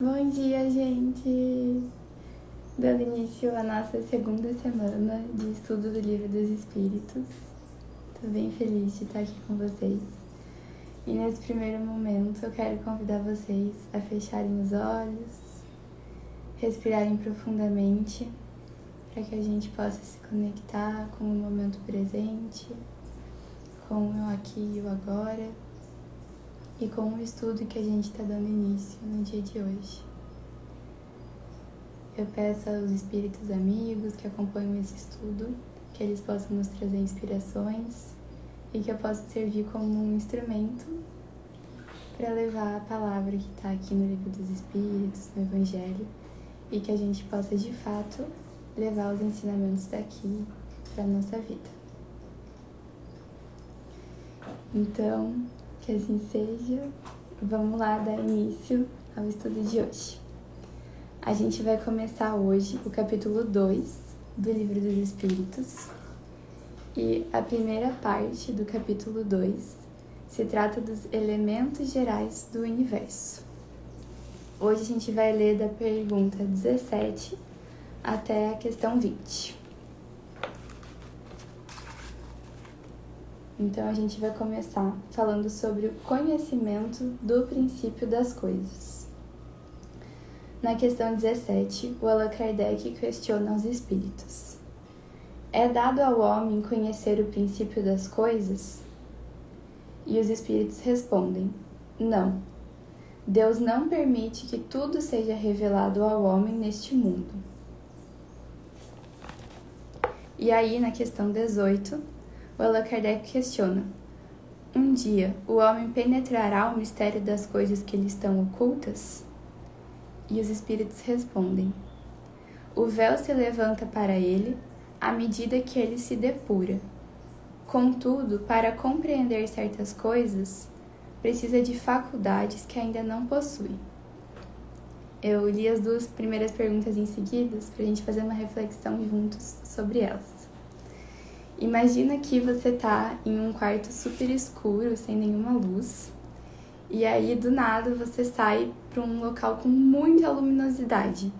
Bom dia, gente! Dando início à nossa segunda semana de estudo do Livro dos Espíritos. Estou bem feliz de estar aqui com vocês. E nesse primeiro momento eu quero convidar vocês a fecharem os olhos, respirarem profundamente, para que a gente possa se conectar com o momento presente, com o aqui e o agora e com o estudo que a gente está dando início no dia de hoje. Eu peço aos espíritos amigos que acompanham esse estudo que eles possam nos trazer inspirações e que eu possa servir como um instrumento para levar a palavra que está aqui no Livro dos Espíritos, no Evangelho, e que a gente possa de fato levar os ensinamentos daqui para a nossa vida. Então, que assim seja. Vamos lá dar início ao estudo de hoje. A gente vai começar hoje o capítulo 2 do Livro dos Espíritos. E a primeira parte do capítulo 2 se trata dos elementos gerais do universo. Hoje a gente vai ler da pergunta 17 até a questão 20. Então a gente vai começar falando sobre o conhecimento do princípio das coisas. Na questão 17, o Allan Kardec questiona os espíritos. É dado ao homem conhecer o princípio das coisas? E os espíritos respondem: Não. Deus não permite que tudo seja revelado ao homem neste mundo. E aí, na questão 18, o Allan Kardec questiona: Um dia o homem penetrará o mistério das coisas que lhe estão ocultas? E os espíritos respondem: O véu se levanta para ele à medida que ele se depura. Contudo, para compreender certas coisas, precisa de faculdades que ainda não possui. Eu li as duas primeiras perguntas em seguida para a gente fazer uma reflexão juntos sobre elas. Imagina que você tá em um quarto super escuro, sem nenhuma luz, e aí do nada você sai para um local com muita luminosidade.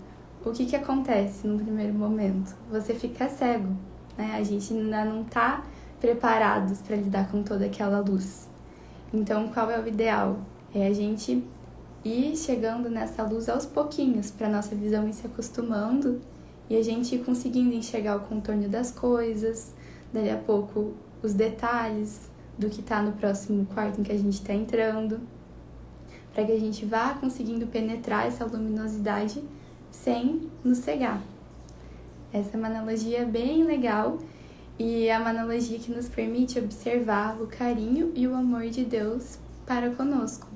O que que acontece no primeiro momento? Você fica cego, né? A gente ainda não tá preparados para lidar com toda aquela luz. Então, qual é o ideal? É a gente ir chegando nessa luz aos pouquinhos, para nossa visão ir se acostumando e a gente ir conseguindo enxergar o contorno das coisas, dali a pouco os detalhes do que está no próximo quarto em que a gente está entrando, para que a gente vá conseguindo penetrar essa luminosidade sem nos cegar. Essa é uma analogia bem legal e é uma analogia que nos permite observar o carinho e o amor de Deus para conosco.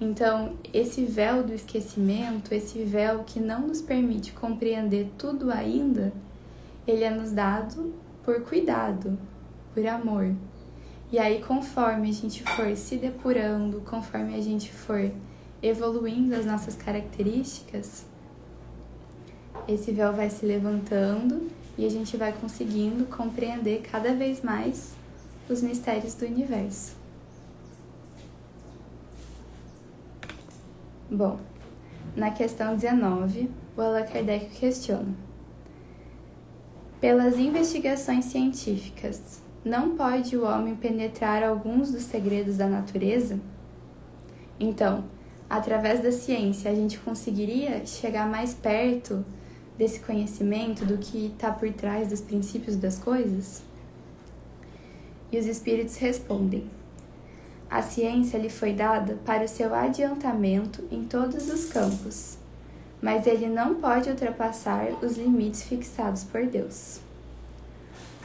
Então, esse véu do esquecimento, esse véu que não nos permite compreender tudo ainda, ele é nos dado por cuidado, por amor. E aí, conforme a gente for se depurando, conforme a gente for evoluindo as nossas características, esse véu vai se levantando e a gente vai conseguindo compreender cada vez mais os mistérios do universo. Bom, na questão 19, o Allan Kardec questiona pelas investigações científicas, não pode o homem penetrar alguns dos segredos da natureza? Então, através da ciência, a gente conseguiria chegar mais perto desse conhecimento do que está por trás dos princípios das coisas? E os espíritos respondem: A ciência lhe foi dada para o seu adiantamento em todos os campos mas ele não pode ultrapassar os limites fixados por Deus.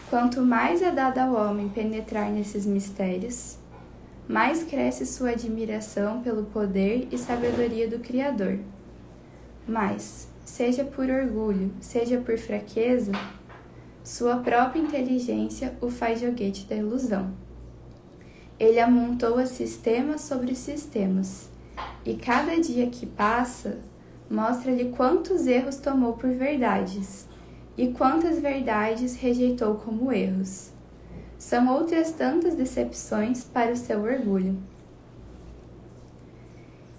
Quanto mais é dado ao homem penetrar nesses mistérios, mais cresce sua admiração pelo poder e sabedoria do Criador. Mas, seja por orgulho, seja por fraqueza, sua própria inteligência o faz joguete da ilusão. Ele amontoa sistemas sobre sistemas, e cada dia que passa mostra-lhe quantos erros tomou por verdades e quantas verdades rejeitou como erros. São outras tantas decepções para o seu orgulho.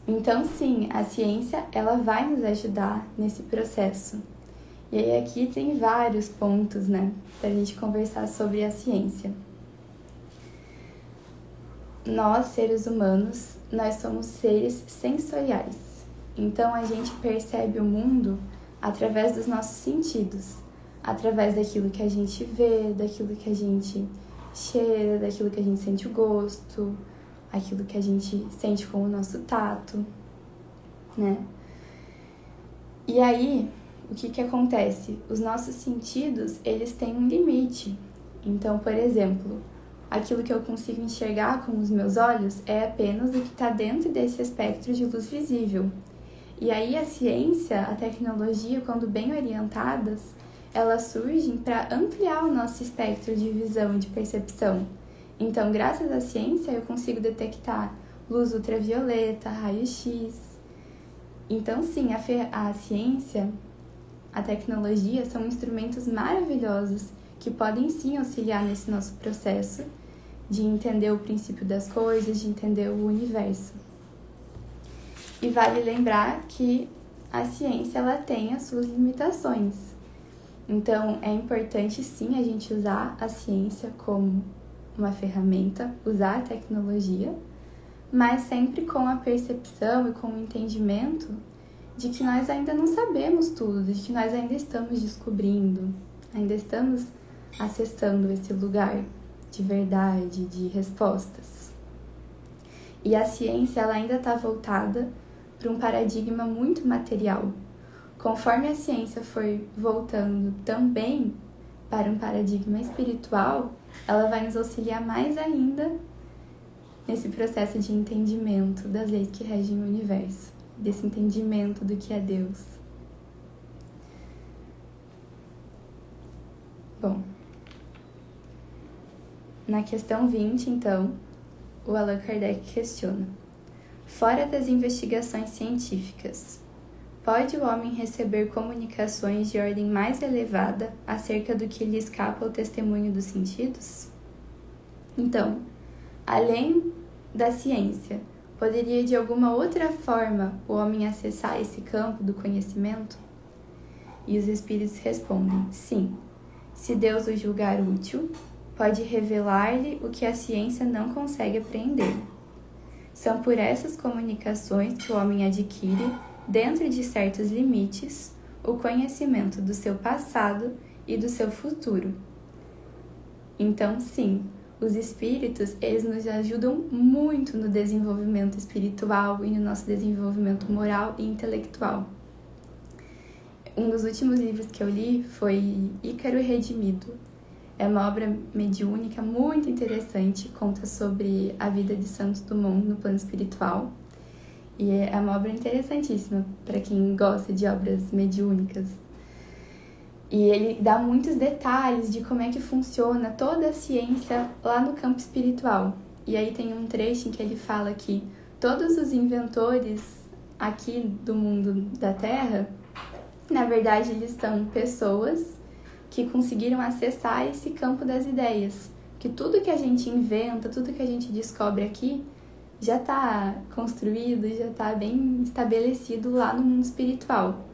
Então, sim, a ciência ela vai nos ajudar nesse processo. E aí aqui tem vários pontos, né, para a gente conversar sobre a ciência. Nós, seres humanos, nós somos seres sensoriais. Então a gente percebe o mundo através dos nossos sentidos, através daquilo que a gente vê, daquilo que a gente cheira, daquilo que a gente sente o gosto, aquilo que a gente sente com o nosso tato, né? E aí, o que que acontece? Os nossos sentidos, eles têm um limite. Então, por exemplo, aquilo que eu consigo enxergar com os meus olhos é apenas o que está dentro desse espectro de luz visível. E aí a ciência, a tecnologia, quando bem orientadas, elas surgem para ampliar o nosso espectro de visão e de percepção. Então, graças à ciência, eu consigo detectar luz ultravioleta, raio-x. Então, sim, a, a ciência, a tecnologia são instrumentos maravilhosos que podem sim auxiliar nesse nosso processo de entender o princípio das coisas, de entender o universo. E vale lembrar que a ciência ela tem as suas limitações. Então, é importante sim a gente usar a ciência como uma ferramenta, usar a tecnologia, mas sempre com a percepção e com o entendimento de que nós ainda não sabemos tudo, de que nós ainda estamos descobrindo, ainda estamos acessando esse lugar de verdade, de respostas. E a ciência ela ainda está voltada para um paradigma muito material, Conforme a ciência foi voltando também para um paradigma espiritual, ela vai nos auxiliar mais ainda nesse processo de entendimento das leis que regem o universo, desse entendimento do que é Deus. Bom, na questão 20, então, o Allan Kardec questiona: fora das investigações científicas, Pode o homem receber comunicações de ordem mais elevada acerca do que lhe escapa ao testemunho dos sentidos? Então, além da ciência, poderia de alguma outra forma o homem acessar esse campo do conhecimento? E os espíritos respondem: sim. Se Deus o julgar útil, pode revelar-lhe o que a ciência não consegue apreender. São por essas comunicações que o homem adquire dentro de certos limites, o conhecimento do seu passado e do seu futuro. Então, sim, os espíritos, eles nos ajudam muito no desenvolvimento espiritual e no nosso desenvolvimento moral e intelectual. Um dos últimos livros que eu li foi Ícaro Redimido. É uma obra mediúnica muito interessante, conta sobre a vida de Santos Dumont no plano espiritual e é uma obra interessantíssima para quem gosta de obras mediúnicas. E ele dá muitos detalhes de como é que funciona toda a ciência lá no campo espiritual. E aí tem um trecho em que ele fala que todos os inventores aqui do mundo da Terra, na verdade, eles são pessoas que conseguiram acessar esse campo das ideias. Que tudo que a gente inventa, tudo que a gente descobre aqui, já está construído, já está bem estabelecido lá no mundo espiritual.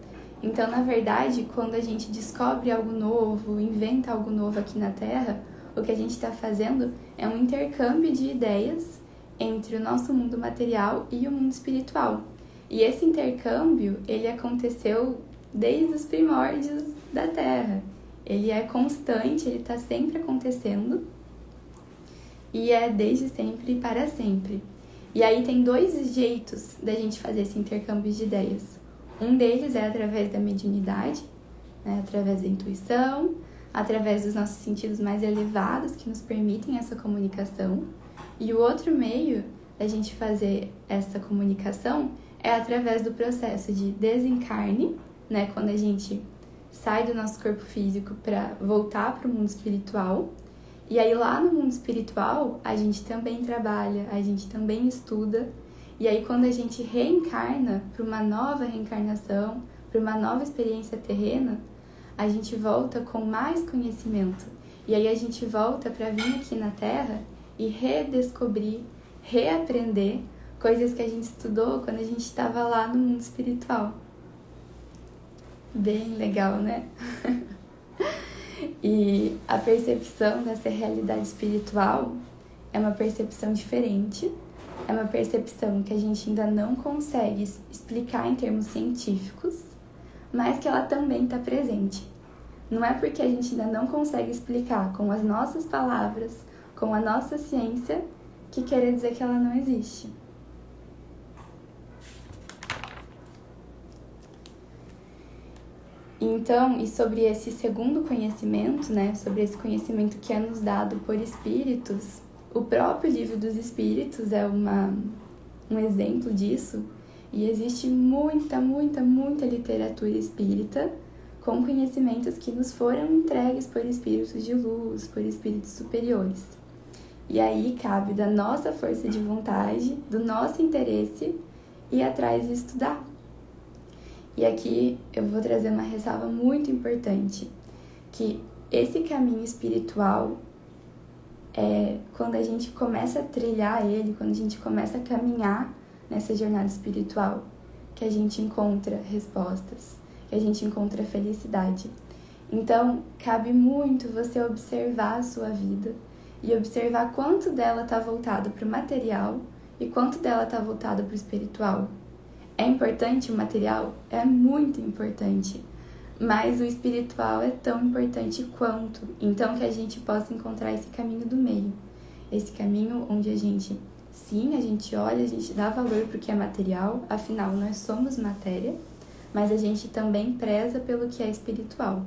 Então, na verdade, quando a gente descobre algo novo, inventa algo novo aqui na Terra, o que a gente está fazendo é um intercâmbio de ideias entre o nosso mundo material e o mundo espiritual. E esse intercâmbio, ele aconteceu desde os primórdios da Terra. Ele é constante, ele está sempre acontecendo e é desde sempre para sempre. E aí tem dois jeitos da gente fazer esse intercâmbio de ideias. Um deles é através da mediunidade, né, através da intuição, através dos nossos sentidos mais elevados que nos permitem essa comunicação. E o outro meio da gente fazer essa comunicação é através do processo de desencarne, né, quando a gente sai do nosso corpo físico para voltar para o mundo espiritual e aí lá no mundo espiritual, a gente também trabalha, a gente também estuda. E aí quando a gente reencarna para uma nova reencarnação, para uma nova experiência terrena, a gente volta com mais conhecimento. E aí a gente volta para vir aqui na Terra e redescobrir, reaprender coisas que a gente estudou quando a gente estava lá no mundo espiritual. Bem legal, né? e a percepção dessa realidade espiritual é uma percepção diferente, é uma percepção que a gente ainda não consegue explicar em termos científicos, mas que ela também está presente. Não é porque a gente ainda não consegue explicar com as nossas palavras, com a nossa ciência, que quer dizer que ela não existe. Então, e sobre esse segundo conhecimento, né, sobre esse conhecimento que é nos dado por espíritos, o próprio livro dos espíritos é uma, um exemplo disso, e existe muita, muita, muita literatura espírita com conhecimentos que nos foram entregues por espíritos de luz, por espíritos superiores. E aí cabe da nossa força de vontade, do nosso interesse ir atrás de estudar. E aqui eu vou trazer uma ressalva muito importante, que esse caminho espiritual é quando a gente começa a trilhar ele, quando a gente começa a caminhar nessa jornada espiritual, que a gente encontra respostas, que a gente encontra felicidade. Então, cabe muito você observar a sua vida e observar quanto dela está voltado para o material e quanto dela está voltado para o espiritual. É importante o material? É muito importante. Mas o espiritual é tão importante quanto. Então, que a gente possa encontrar esse caminho do meio. Esse caminho onde a gente, sim, a gente olha, a gente dá valor para o que é material, afinal, nós somos matéria, mas a gente também preza pelo que é espiritual.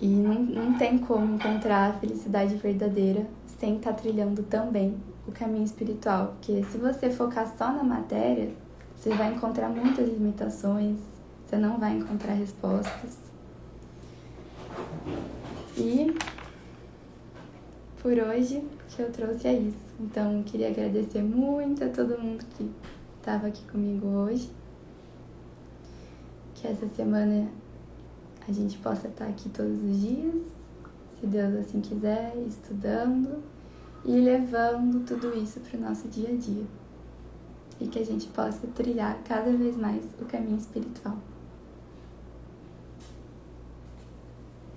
E não, não tem como encontrar a felicidade verdadeira sem estar tá trilhando também o caminho espiritual, porque se você focar só na matéria, você vai encontrar muitas limitações, você não vai encontrar respostas. E por hoje que eu trouxe é isso. Então, queria agradecer muito a todo mundo que estava aqui comigo hoje. Que essa semana a gente possa estar aqui todos os dias, se Deus assim quiser, estudando e levando tudo isso para o nosso dia a dia. E que a gente possa trilhar cada vez mais o caminho espiritual.